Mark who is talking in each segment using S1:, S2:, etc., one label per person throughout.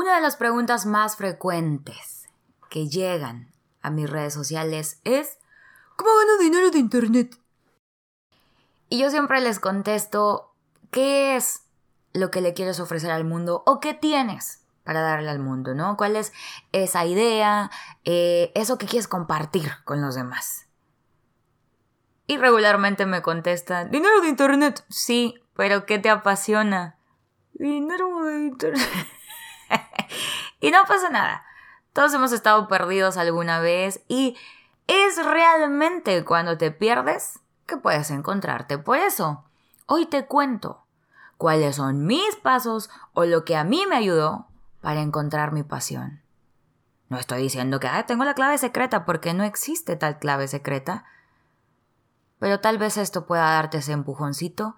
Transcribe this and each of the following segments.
S1: Una de las preguntas más frecuentes que llegan a mis redes sociales es ¿Cómo gano dinero de internet? Y yo siempre les contesto ¿qué es lo que le quieres ofrecer al mundo o qué tienes para darle al mundo, ¿no? ¿Cuál es esa idea, eh, eso que quieres compartir con los demás? Y regularmente me contestan, dinero de internet, sí, pero ¿qué te apasiona? Dinero de internet. y no pasa nada. Todos hemos estado perdidos alguna vez y es realmente cuando te pierdes que puedes encontrarte. Por eso, hoy te cuento cuáles son mis pasos o lo que a mí me ayudó para encontrar mi pasión. No estoy diciendo que tengo la clave secreta porque no existe tal clave secreta, pero tal vez esto pueda darte ese empujoncito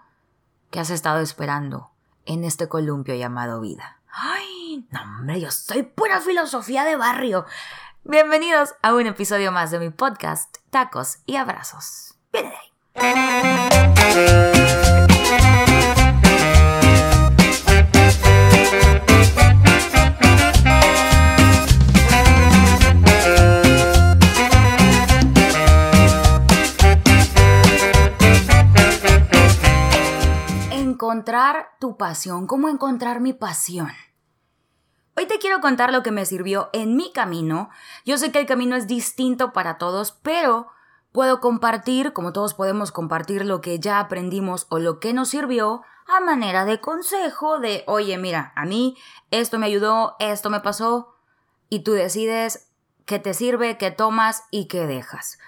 S1: que has estado esperando en este columpio llamado vida. No, hombre, yo soy pura filosofía de barrio. Bienvenidos a un episodio más de mi podcast, Tacos y Abrazos. Viene encontrar tu pasión, cómo encontrar mi pasión. Hoy te quiero contar lo que me sirvió en mi camino. Yo sé que el camino es distinto para todos, pero puedo compartir, como todos podemos compartir lo que ya aprendimos o lo que nos sirvió a manera de consejo de, oye, mira, a mí esto me ayudó, esto me pasó, y tú decides qué te sirve, qué tomas y qué dejas.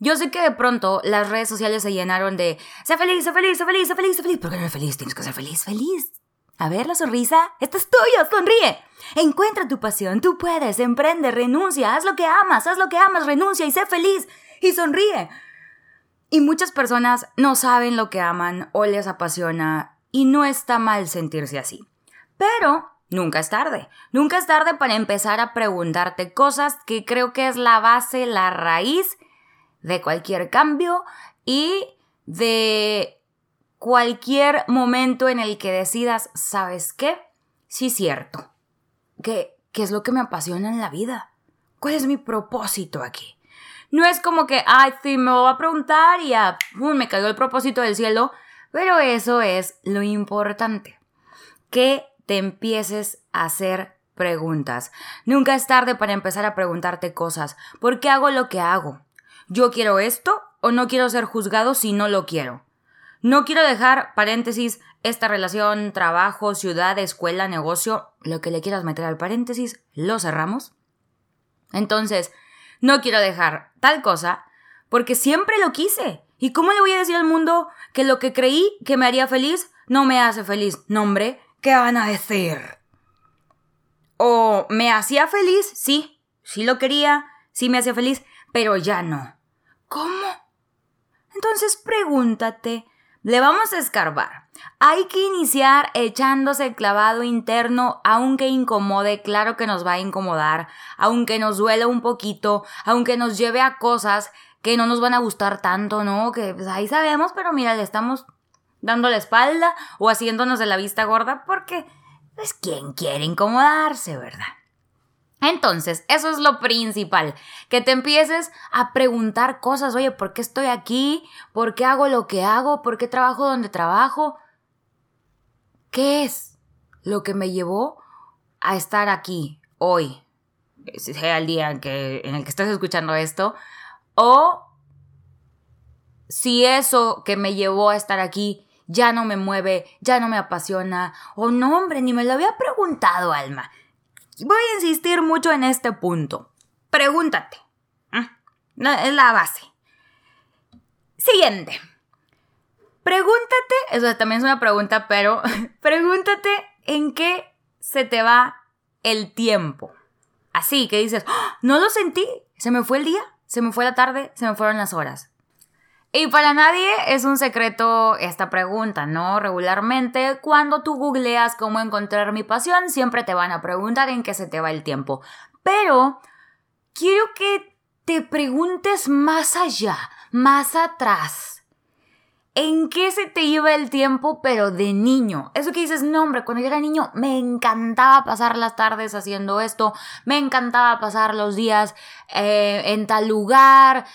S1: Yo sé que de pronto las redes sociales se llenaron de sé feliz, sé feliz, sé feliz, sé feliz, sé feliz. ¿Por qué no eres feliz? Tienes que ser feliz, feliz. A ver la sonrisa. Esta es tuya, sonríe. Encuentra tu pasión, tú puedes, emprende, renuncia, haz lo que amas, haz lo que amas, renuncia y sé feliz y sonríe. Y muchas personas no saben lo que aman o les apasiona y no está mal sentirse así. Pero nunca es tarde. Nunca es tarde para empezar a preguntarte cosas que creo que es la base, la raíz de cualquier cambio y de cualquier momento en el que decidas, ¿sabes qué? Sí, cierto. ¿Qué, ¿Qué es lo que me apasiona en la vida? ¿Cuál es mi propósito aquí? No es como que, ay, sí, me voy a preguntar y ya, me cayó el propósito del cielo, pero eso es lo importante. Que te empieces a hacer preguntas. Nunca es tarde para empezar a preguntarte cosas. ¿Por qué hago lo que hago? yo quiero esto o no quiero ser juzgado si no lo quiero. No quiero dejar, paréntesis, esta relación, trabajo, ciudad, escuela, negocio, lo que le quieras meter al paréntesis, lo cerramos. Entonces, no quiero dejar tal cosa porque siempre lo quise. ¿Y cómo le voy a decir al mundo que lo que creí que me haría feliz no me hace feliz? No, hombre, ¿qué van a decir? O me hacía feliz, sí, sí lo quería, sí me hacía feliz, pero ya no. ¿Cómo? Entonces pregúntate, le vamos a escarbar. Hay que iniciar echándose el clavado interno, aunque incomode, claro que nos va a incomodar, aunque nos duele un poquito, aunque nos lleve a cosas que no nos van a gustar tanto, ¿no? Que pues, ahí sabemos, pero mira, le estamos dando la espalda o haciéndonos de la vista gorda porque, pues, ¿quién quiere incomodarse, verdad? Entonces, eso es lo principal, que te empieces a preguntar cosas, oye, ¿por qué estoy aquí? ¿Por qué hago lo que hago? ¿Por qué trabajo donde trabajo? ¿Qué es lo que me llevó a estar aquí hoy? Sea el día en, que, en el que estés escuchando esto, o si eso que me llevó a estar aquí ya no me mueve, ya no me apasiona, o no, hombre, ni me lo había preguntado, Alma. Voy a insistir mucho en este punto. Pregúntate. Es la base. Siguiente. Pregúntate, eso también es una pregunta, pero pregúntate en qué se te va el tiempo. Así que dices, ¡Ah! no lo sentí, se me fue el día, se me fue la tarde, se me fueron las horas. Y para nadie es un secreto esta pregunta, ¿no? Regularmente, cuando tú googleas cómo encontrar mi pasión, siempre te van a preguntar en qué se te va el tiempo. Pero quiero que te preguntes más allá, más atrás. ¿En qué se te iba el tiempo, pero de niño? Eso que dices, no, hombre, cuando yo era niño me encantaba pasar las tardes haciendo esto, me encantaba pasar los días eh, en tal lugar,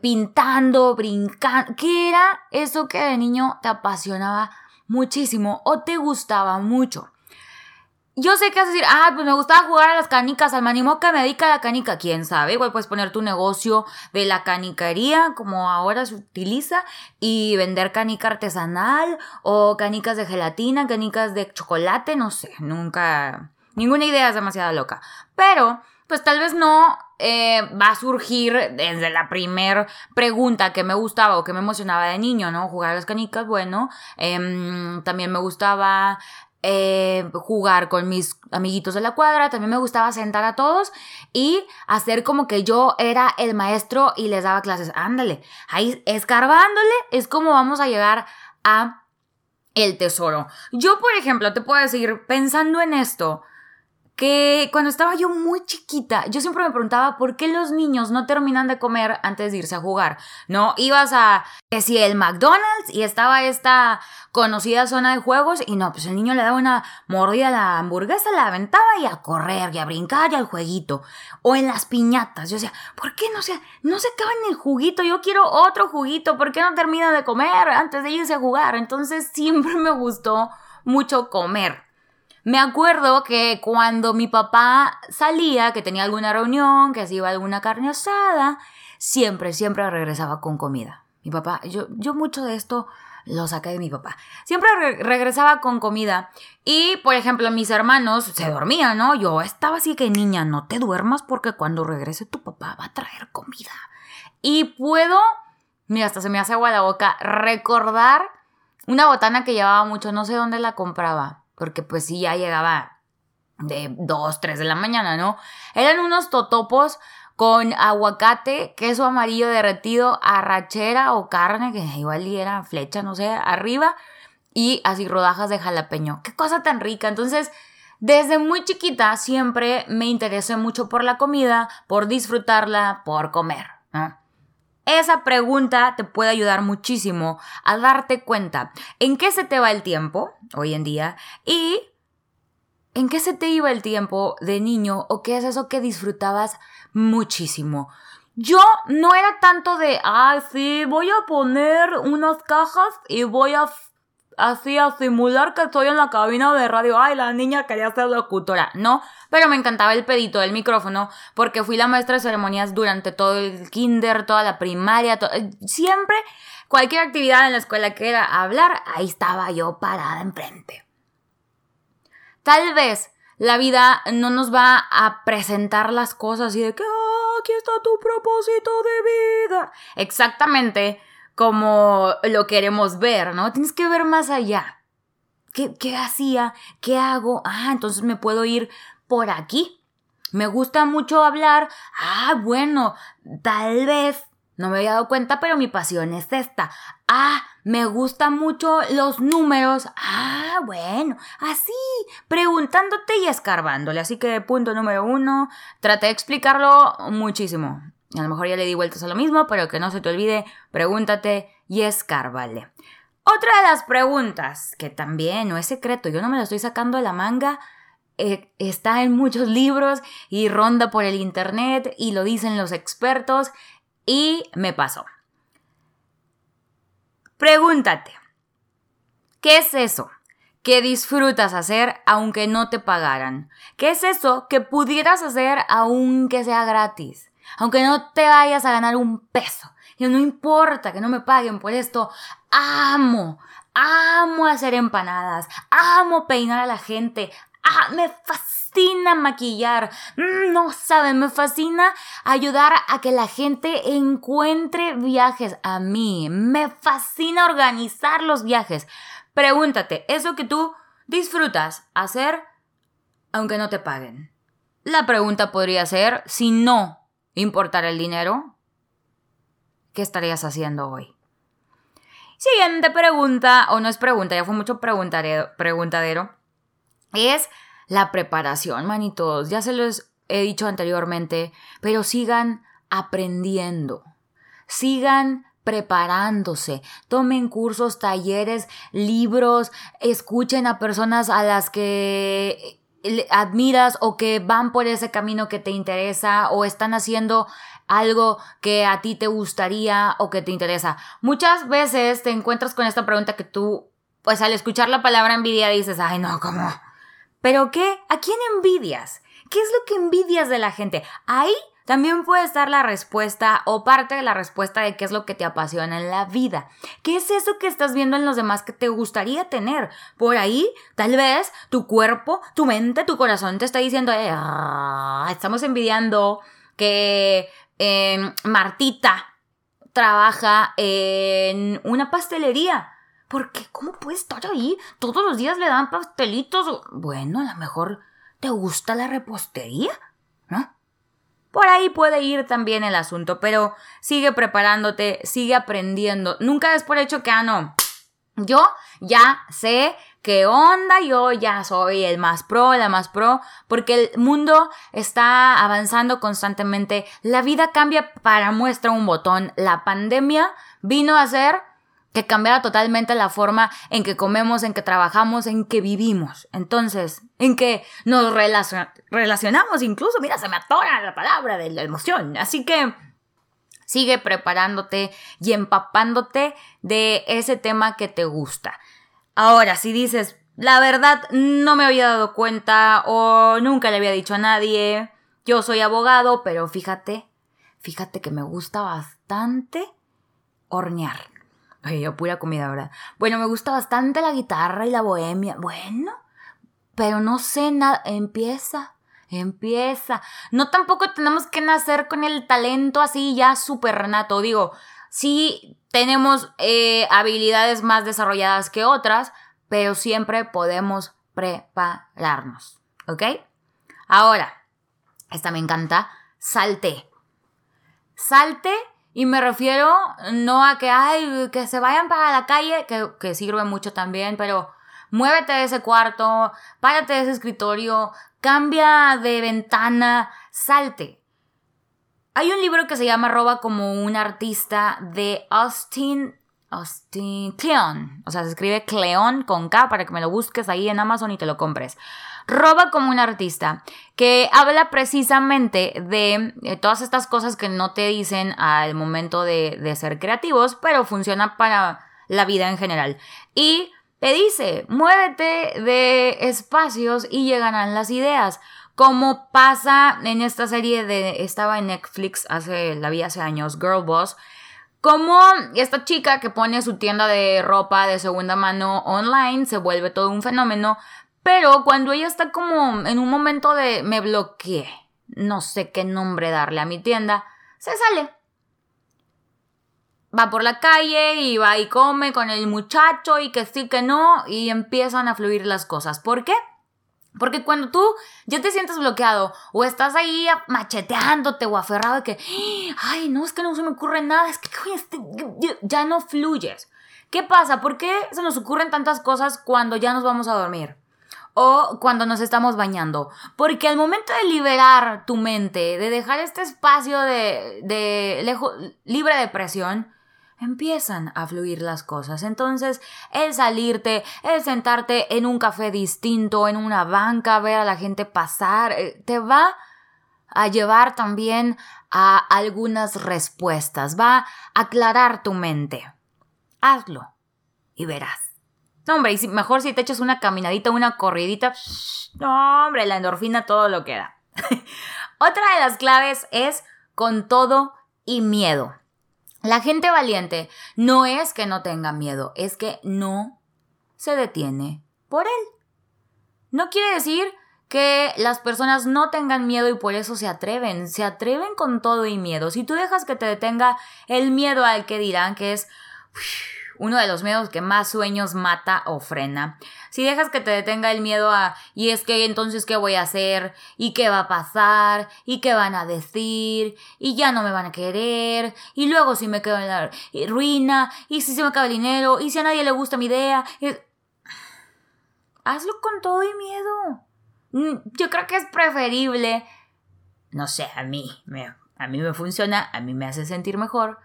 S1: pintando, brincando. ¿Qué era eso que de niño te apasionaba muchísimo o te gustaba mucho? Yo sé que vas a decir, ah, pues me gustaba jugar a las canicas, al manimo que me dedica a la canica, quién sabe, igual puedes poner tu negocio de la canicaría, como ahora se utiliza, y vender canica artesanal, o canicas de gelatina, canicas de chocolate, no sé, nunca, ninguna idea es demasiado loca. Pero, pues tal vez no eh, va a surgir desde la primer pregunta que me gustaba o que me emocionaba de niño, ¿no? Jugar a las canicas, bueno, em, también me gustaba eh, jugar con mis amiguitos de la cuadra, también me gustaba sentar a todos y hacer como que yo era el maestro y les daba clases. Ándale, ahí escarbándole es como vamos a llegar a el tesoro. Yo, por ejemplo, te puedo decir, pensando en esto, que cuando estaba yo muy chiquita, yo siempre me preguntaba por qué los niños no terminan de comer antes de irse a jugar. No, ibas a, que si el McDonald's y estaba esta conocida zona de juegos y no, pues el niño le daba una mordida a la hamburguesa, la aventaba y a correr y a brincar y al jueguito. O en las piñatas, yo decía, ¿por qué no se, no se el juguito? Yo quiero otro juguito, ¿por qué no termina de comer antes de irse a jugar? Entonces siempre me gustó mucho comer. Me acuerdo que cuando mi papá salía, que tenía alguna reunión, que se iba a alguna carne asada, siempre, siempre regresaba con comida. Mi papá, yo, yo mucho de esto lo saqué de mi papá. Siempre regresaba con comida. Y, por ejemplo, mis hermanos se dormían, ¿no? Yo estaba así que, niña, no te duermas porque cuando regrese tu papá va a traer comida. Y puedo, mira, hasta se me hace agua la boca, recordar una botana que llevaba mucho, no sé dónde la compraba porque pues sí, ya llegaba de 2, 3 de la mañana, ¿no? Eran unos totopos con aguacate, queso amarillo derretido, arrachera o carne, que igual era flecha, no sé, arriba, y así rodajas de jalapeño. Qué cosa tan rica. Entonces, desde muy chiquita siempre me interesé mucho por la comida, por disfrutarla, por comer. Esa pregunta te puede ayudar muchísimo a darte cuenta en qué se te va el tiempo hoy en día y en qué se te iba el tiempo de niño o qué es eso que disfrutabas muchísimo. Yo no era tanto de, ay, sí, voy a poner unas cajas y voy a así a simular que estoy en la cabina de radio. Ay, la niña quería ser locutora. No, pero me encantaba el pedito del micrófono porque fui la maestra de ceremonias durante todo el kinder, toda la primaria, eh, siempre cualquier actividad en la escuela que era hablar, ahí estaba yo parada enfrente. Tal vez la vida no nos va a presentar las cosas y de que oh, aquí está tu propósito de vida. Exactamente como lo queremos ver, ¿no? Tienes que ver más allá. ¿Qué, ¿Qué, hacía? ¿Qué hago? Ah, entonces me puedo ir por aquí. Me gusta mucho hablar. Ah, bueno, tal vez no me había dado cuenta, pero mi pasión es esta. Ah, me gustan mucho los números. Ah, bueno, así, preguntándote y escarbándole. Así que punto número uno, traté de explicarlo muchísimo. A lo mejor ya le di vueltas a lo mismo, pero que no se te olvide, pregúntate y escárbale. Otra de las preguntas, que también no es secreto, yo no me lo estoy sacando de la manga, eh, está en muchos libros y ronda por el internet y lo dicen los expertos y me pasó. Pregúntate, ¿qué es eso que disfrutas hacer aunque no te pagaran? ¿Qué es eso que pudieras hacer aunque sea gratis? Aunque no te vayas a ganar un peso, y no importa que no me paguen por esto, amo, amo hacer empanadas, amo peinar a la gente, ah, me fascina maquillar, mm, no saben, me fascina ayudar a que la gente encuentre viajes a mí, me fascina organizar los viajes. Pregúntate, ¿eso que tú disfrutas hacer aunque no te paguen? La pregunta podría ser, si no importar el dinero, ¿qué estarías haciendo hoy? Siguiente pregunta, o no es pregunta, ya fue mucho preguntadero, es la preparación, manitos. Ya se los he dicho anteriormente, pero sigan aprendiendo, sigan preparándose. Tomen cursos, talleres, libros, escuchen a personas a las que admiras o que van por ese camino que te interesa o están haciendo algo que a ti te gustaría o que te interesa. Muchas veces te encuentras con esta pregunta que tú, pues al escuchar la palabra envidia dices, ay no, ¿cómo? ¿Pero qué? ¿A quién envidias? ¿Qué es lo que envidias de la gente? Ahí también puede estar la respuesta o parte de la respuesta de qué es lo que te apasiona en la vida. ¿Qué es eso que estás viendo en los demás que te gustaría tener? Por ahí, tal vez tu cuerpo, tu mente, tu corazón te está diciendo, eh, ah, estamos envidiando que em, Martita trabaja en una pastelería. Porque, ¿cómo puede estar ahí? Todos los días le dan pastelitos. Bueno, a lo mejor te gusta la repostería, ¿no? Por ahí puede ir también el asunto, pero sigue preparándote, sigue aprendiendo. Nunca des por hecho que, ah, no, yo ya sé qué onda, yo ya soy el más pro, la más pro, porque el mundo está avanzando constantemente, la vida cambia para muestra un botón, la pandemia vino a ser que cambiara totalmente la forma en que comemos, en que trabajamos, en que vivimos. Entonces, en que nos relacionamos incluso, mira, se me atora la palabra de la emoción. Así que sigue preparándote y empapándote de ese tema que te gusta. Ahora, si dices, la verdad, no me había dado cuenta o nunca le había dicho a nadie, yo soy abogado, pero fíjate, fíjate que me gusta bastante hornear. Ay, yo pura comida, ¿verdad? Bueno, me gusta bastante la guitarra y la bohemia. Bueno, pero no sé nada. Empieza, empieza. No tampoco tenemos que nacer con el talento así ya súper nato. Digo, sí tenemos eh, habilidades más desarrolladas que otras, pero siempre podemos prepararnos. ¿Ok? Ahora, esta me encanta. Salte. Salte y me refiero no a que, ay, que se vayan para la calle, que, que sirve mucho también, pero muévete de ese cuarto, párate de ese escritorio, cambia de ventana, salte. Hay un libro que se llama Roba como un artista de Austin, Austin Cleon. O sea, se escribe Cleon con K para que me lo busques ahí en Amazon y te lo compres. Roba como un artista, que habla precisamente de eh, todas estas cosas que no te dicen al momento de, de ser creativos, pero funciona para la vida en general. Y te dice, muévete de espacios y llegarán las ideas. Como pasa en esta serie de, estaba en Netflix hace, la vi hace años, Girl Boss, como esta chica que pone su tienda de ropa de segunda mano online se vuelve todo un fenómeno pero cuando ella está como en un momento de me bloqueé, no sé qué nombre darle a mi tienda, se sale. Va por la calle y va y come con el muchacho y que sí que no y empiezan a fluir las cosas. ¿Por qué? Porque cuando tú ya te sientes bloqueado o estás ahí macheteándote o aferrado de que, ay, no, es que no se me ocurre nada, es que este, ya no fluyes. ¿Qué pasa? ¿Por qué se nos ocurren tantas cosas cuando ya nos vamos a dormir? o cuando nos estamos bañando. Porque al momento de liberar tu mente, de dejar este espacio de, de libre de presión, empiezan a fluir las cosas. Entonces, el salirte, el sentarte en un café distinto, en una banca, ver a la gente pasar, eh, te va a llevar también a algunas respuestas, va a aclarar tu mente. Hazlo y verás. No, hombre, y mejor si te echas una caminadita, una corridita. No, hombre, la endorfina todo lo que da. Otra de las claves es con todo y miedo. La gente valiente no es que no tenga miedo, es que no se detiene por él. No quiere decir que las personas no tengan miedo y por eso se atreven, se atreven con todo y miedo. Si tú dejas que te detenga el miedo al que dirán, que es uno de los miedos que más sueños mata o frena. Si dejas que te detenga el miedo a, y es que entonces qué voy a hacer, y qué va a pasar, y qué van a decir, y ya no me van a querer, y luego si me quedo en la ruina, y si se me acaba el dinero, y si a nadie le gusta mi idea. Hazlo con todo y miedo. Mm, yo creo que es preferible, no sé, a mí, a mí me funciona, a mí me hace sentir mejor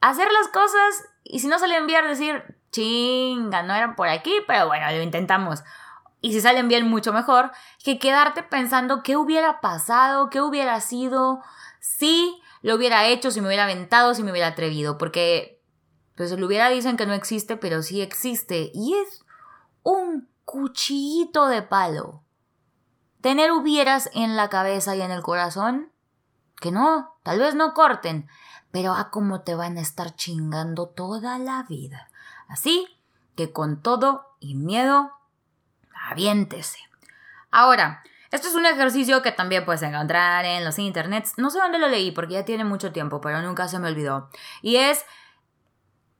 S1: hacer las cosas y si no salen bien decir, chinga, no eran por aquí, pero bueno, lo intentamos. Y si salen bien, mucho mejor, que quedarte pensando qué hubiera pasado, qué hubiera sido, si lo hubiera hecho, si me hubiera aventado, si me hubiera atrevido, porque pues lo hubiera dicen que no existe, pero sí existe y es un cuchillito de palo. Tener hubieras en la cabeza y en el corazón, que no, tal vez no corten, pero a cómo te van a estar chingando toda la vida. Así que con todo y miedo, aviéntese. Ahora, esto es un ejercicio que también puedes encontrar en los internets. No sé dónde lo leí porque ya tiene mucho tiempo, pero nunca se me olvidó. Y es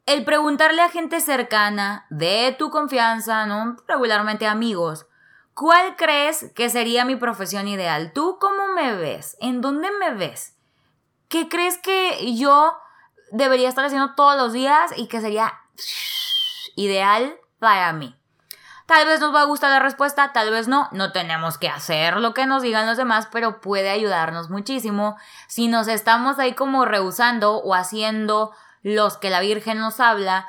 S1: el preguntarle a gente cercana, de tu confianza, ¿no? Regularmente amigos, ¿cuál crees que sería mi profesión ideal? ¿Tú cómo me ves? ¿En dónde me ves? ¿Qué crees que yo debería estar haciendo todos los días y que sería ideal para mí? Tal vez nos va a gustar la respuesta, tal vez no. No tenemos que hacer lo que nos digan los demás, pero puede ayudarnos muchísimo si nos estamos ahí como rehusando o haciendo los que la Virgen nos habla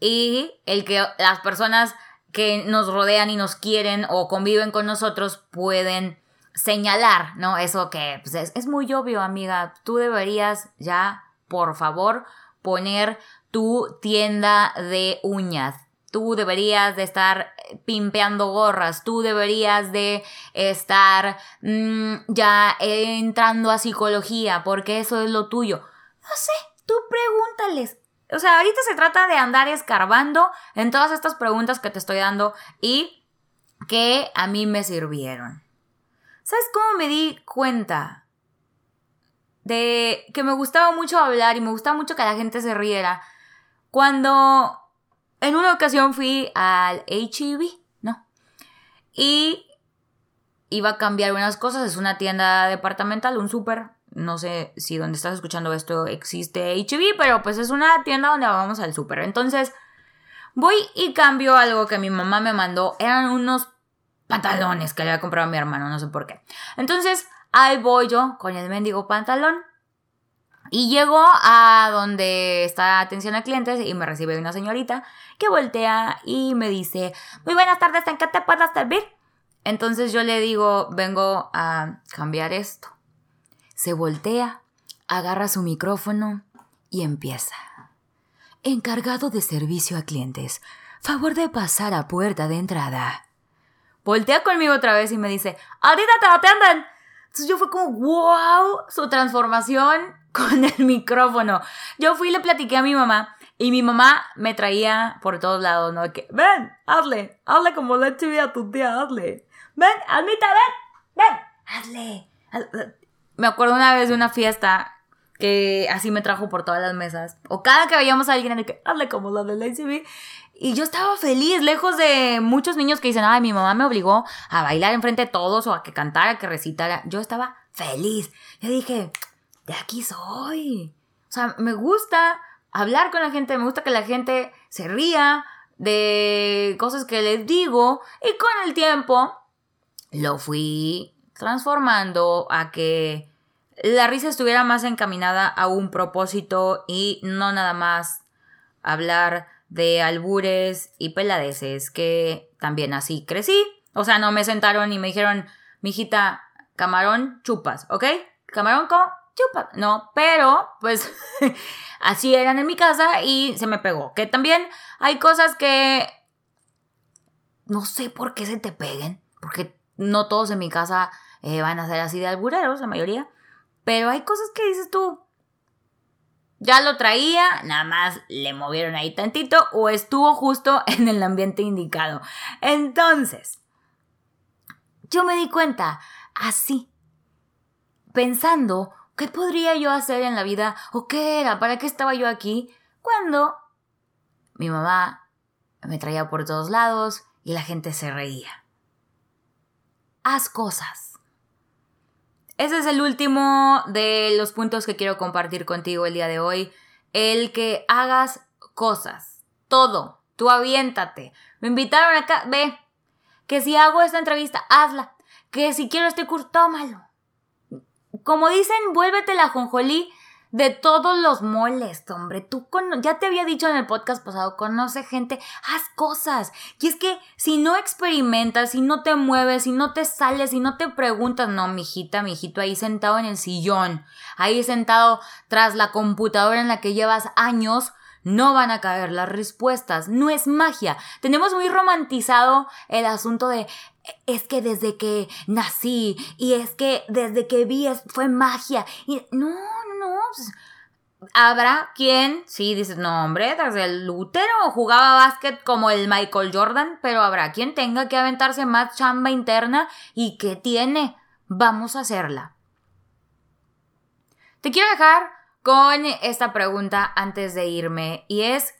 S1: y el que las personas que nos rodean y nos quieren o conviven con nosotros pueden señalar, ¿no? Eso que pues, es, es muy obvio, amiga. Tú deberías ya, por favor, poner tu tienda de uñas tú deberías de estar pimpeando gorras, tú deberías de estar mm, ya entrando a psicología, porque eso es lo tuyo. No sé, tú pregúntales. O sea, ahorita se trata de andar escarbando en todas estas preguntas que te estoy dando y que a mí me sirvieron. ¿Sabes cómo me di cuenta? De que me gustaba mucho hablar y me gustaba mucho que la gente se riera. Cuando en una ocasión fui al HEB, ¿no? Y iba a cambiar unas cosas. Es una tienda departamental, un súper. No sé si donde estás escuchando esto existe HEB, pero pues es una tienda donde vamos al súper. Entonces, voy y cambio algo que mi mamá me mandó. Eran unos pantalones que le había comprado a mi hermano, no sé por qué. Entonces, ahí voy yo con el mendigo pantalón. Y llego a donde está atención a clientes y me recibe una señorita que voltea y me dice, muy buenas tardes, ¿en qué te puedo servir? Entonces yo le digo, vengo a cambiar esto. Se voltea, agarra su micrófono y empieza. Encargado de servicio a clientes, favor de pasar a puerta de entrada. Voltea conmigo otra vez y me dice, ahorita te atienden. Entonces yo fui como, wow, su transformación con el micrófono. Yo fui y le platiqué a mi mamá y mi mamá me traía por todos lados, ¿no? Que, ven, hazle, hazle como le chiví a tu tía, hazle. Ven, Almita, ven, ven, hazle, Me acuerdo una vez de una fiesta que así me trajo por todas las mesas. O cada que veíamos a alguien, que hazle como la de la Y yo estaba feliz, lejos de muchos niños que dicen, ay, mi mamá me obligó a bailar enfrente de todos o a que cantara, que recitara. Yo estaba feliz. Yo dije, de aquí soy. O sea, me gusta hablar con la gente, me gusta que la gente se ría de cosas que les digo y con el tiempo lo fui transformando a que la risa estuviera más encaminada a un propósito y no nada más hablar de albures y peladeces que también así crecí. O sea, no me sentaron y me dijeron, mijita, camarón, chupas, ¿ok? Camarón, ¿cómo? chupa. No, pero pues así eran en mi casa y se me pegó. Que también hay cosas que no sé por qué se te peguen, porque no todos en mi casa eh, van a ser así de albureros, la mayoría. Pero hay cosas que dices tú, ya lo traía, nada más le movieron ahí tantito o estuvo justo en el ambiente indicado. Entonces, yo me di cuenta así, pensando ¿Qué podría yo hacer en la vida? ¿O qué era? ¿Para qué estaba yo aquí? Cuando mi mamá me traía por todos lados y la gente se reía. Haz cosas. Ese es el último de los puntos que quiero compartir contigo el día de hoy. El que hagas cosas. Todo. Tú aviéntate. Me invitaron acá. Ve. Que si hago esta entrevista, hazla. Que si quiero este curso, tómalo como dicen, vuélvete la jonjolí de todos los moles, hombre. Tú ya te había dicho en el podcast pasado, conoce gente, haz cosas. Y es que si no experimentas, si no te mueves, si no te sales, si no te preguntas, no, mijita, mijito, ahí sentado en el sillón, ahí sentado tras la computadora en la que llevas años, no van a caer las respuestas. No es magia. Tenemos muy romantizado el asunto de es que desde que nací y es que desde que vi fue magia. Y no. Habrá quien, sí, dices, no, hombre, desde el útero jugaba básquet como el Michael Jordan, pero habrá quien tenga que aventarse más chamba interna y que tiene. Vamos a hacerla. Te quiero dejar con esta pregunta antes de irme y es,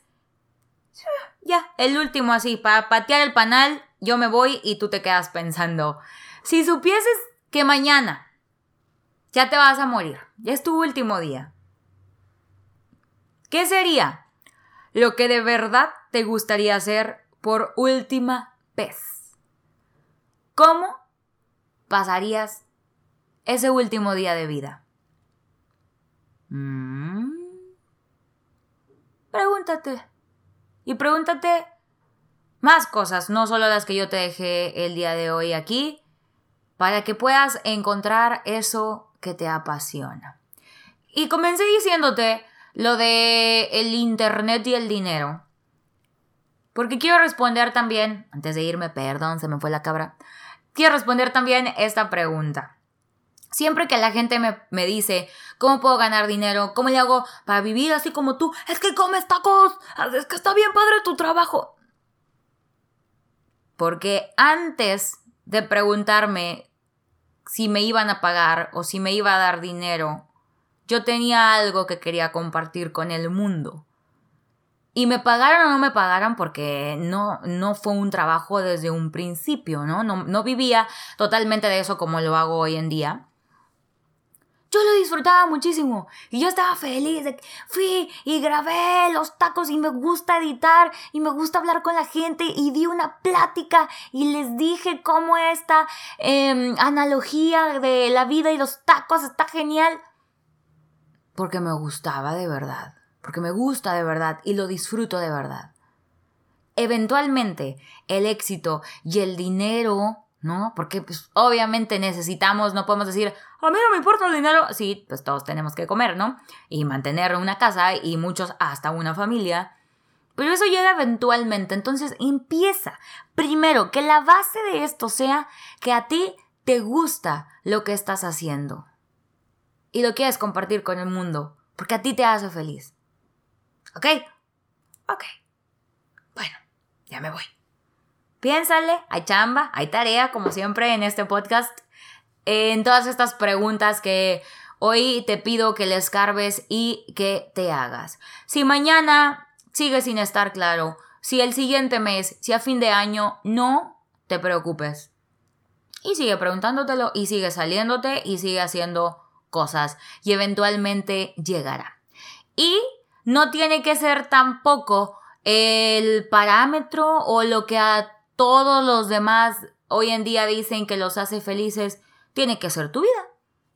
S1: ya, el último así, para patear el panal yo me voy y tú te quedas pensando, si supieses que mañana ya te vas a morir, ya es tu último día, ¿qué sería lo que de verdad te gustaría hacer por última vez? ¿Cómo pasarías ese último día de vida? Mm. Pregúntate. Y pregúntate más cosas, no solo las que yo te dejé el día de hoy aquí, para que puedas encontrar eso que te apasiona. Y comencé diciéndote lo de el internet y el dinero. Porque quiero responder también, antes de irme, perdón, se me fue la cabra, quiero responder también esta pregunta. Siempre que la gente me, me, dice, ¿cómo puedo ganar dinero? ¿Cómo le hago para vivir así como tú? Es que comes tacos, es que está bien padre tu trabajo. Porque antes de preguntarme si me iban a pagar o si me iba a dar dinero, yo tenía algo que quería compartir con el mundo. Y me pagaron o no me pagaran porque no, no fue un trabajo desde un principio, ¿no? ¿no? No vivía totalmente de eso como lo hago hoy en día yo lo disfrutaba muchísimo y yo estaba feliz de que fui y grabé los tacos y me gusta editar y me gusta hablar con la gente y di una plática y les dije cómo esta em, analogía de la vida y los tacos está genial porque me gustaba de verdad, porque me gusta de verdad y lo disfruto de verdad. Eventualmente el éxito y el dinero ¿no? Porque pues obviamente necesitamos, no podemos decir, a mí no me importa el dinero. Sí, pues todos tenemos que comer, ¿no? Y mantener una casa y muchos hasta una familia. Pero eso llega eventualmente. Entonces empieza. Primero, que la base de esto sea que a ti te gusta lo que estás haciendo. Y lo quieres compartir con el mundo. Porque a ti te hace feliz. ¿Ok? Ok. Bueno, ya me voy. Piénsale, hay chamba, hay tarea, como siempre en este podcast, en todas estas preguntas que hoy te pido que le escarbes y que te hagas. Si mañana sigue sin estar claro, si el siguiente mes, si a fin de año, no te preocupes. Y sigue preguntándotelo y sigue saliéndote y sigue haciendo cosas y eventualmente llegará. Y no tiene que ser tampoco el parámetro o lo que a todos los demás hoy en día dicen que los hace felices, tiene que ser tu vida.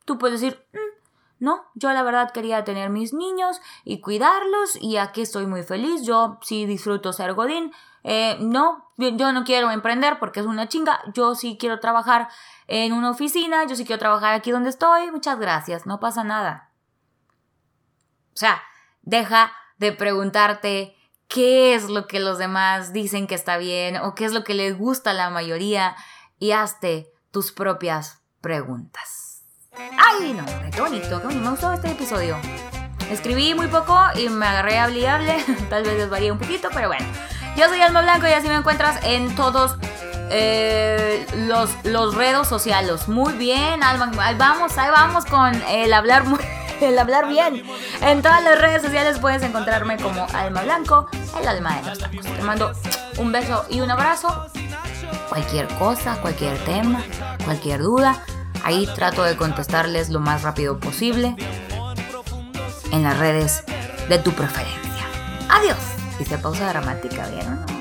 S1: Tú puedes decir, mm, no, yo la verdad quería tener mis niños y cuidarlos y aquí estoy muy feliz, yo sí disfruto ser godín. Eh, no, yo no quiero emprender porque es una chinga, yo sí quiero trabajar en una oficina, yo sí quiero trabajar aquí donde estoy, muchas gracias, no pasa nada. O sea, deja de preguntarte qué es lo que los demás dicen que está bien o qué es lo que les gusta a la mayoría y hazte tus propias preguntas. ¡Ay, no! ¡Qué bonito! ¡Qué bonito! Me gustó este episodio. Escribí muy poco y me agarré hable. Tal vez les varía un poquito, pero bueno. Yo soy Alma Blanco y así me encuentras en todos eh, los, los redes sociales. Muy bien, Alma. Vamos, ahí vamos con el hablar muy el hablar bien. En todas las redes sociales puedes encontrarme como Alma Blanco, el alma de los tacos. Te mando un beso y un abrazo. Cualquier cosa, cualquier tema, cualquier duda, ahí trato de contestarles lo más rápido posible en las redes de tu preferencia. Adiós. Hice pausa dramática, ¿vieron?